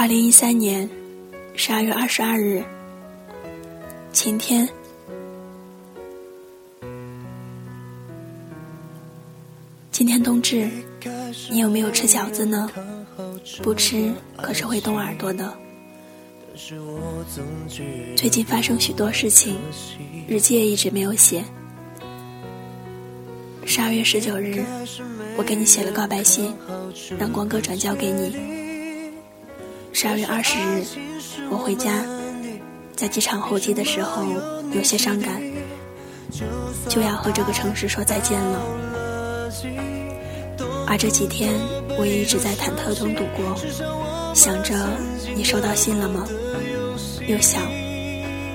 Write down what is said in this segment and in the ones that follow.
二零一三年十二月二十二日，晴天。今天冬至，你有没有吃饺子呢？不吃可是会冻耳朵的。最近发生许多事情，日记也一直没有写。十二月十九日，我给你写了告白信，让光哥转交给你。十二月二十日，我回家，在机场候机的时候有些伤感，就要和这个城市说再见了。而这几天，我也一直在忐忑中度过，想着你收到信了吗？又想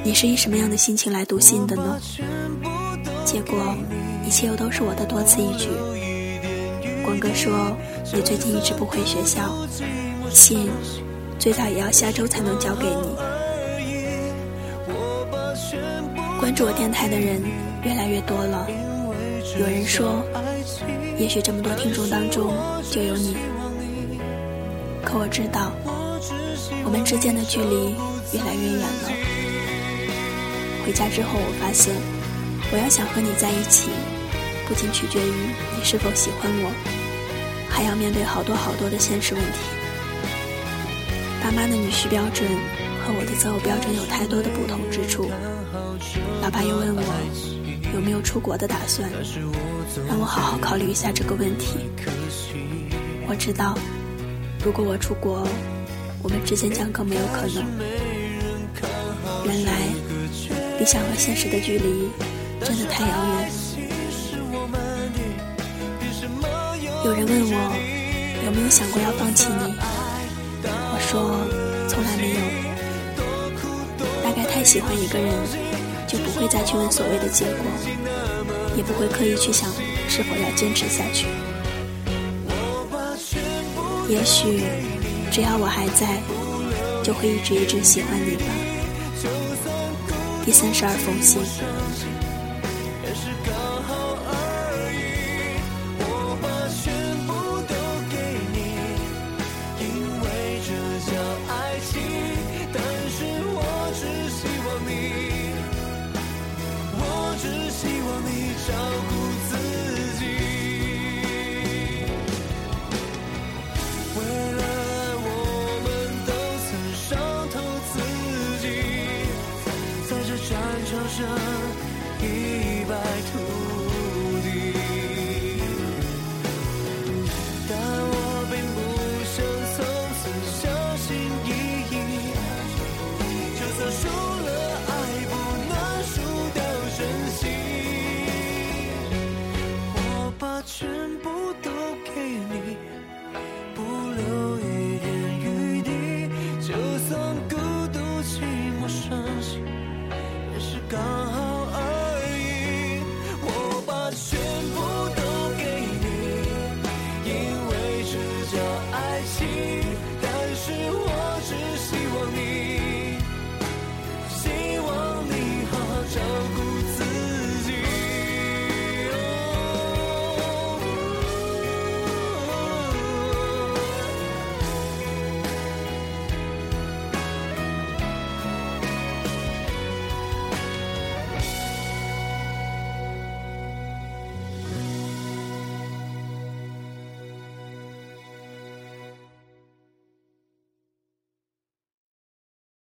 你是以什么样的心情来读信的呢？结果一切又都是我的多此一举。光哥说你最近一直不回学校，信。最早也要下周才能交给你。关注我电台的人越来越多了，有人说，也许这么多听众当中就有你。可我知道，我们之间的距离越来越远了。回家之后，我发现，我要想和你在一起，不仅取决于你是否喜欢我，还要面对好多好多的现实问题。爸妈的女婿标准和我的择偶标准有太多的不同之处。老爸又问我有没有出国的打算，让我好好考虑一下这个问题。我知道，如果我出国，我们之间将更没有可能。原来，理想和现实的距离真的太遥远。有人问我有没有想过要放弃你。喜欢一个人，就不会再去问所谓的结果，也不会刻意去想是否要坚持下去。也许只要我还在，就会一直一直喜欢你吧。第三十二封信。算孤独、寂寞、伤心。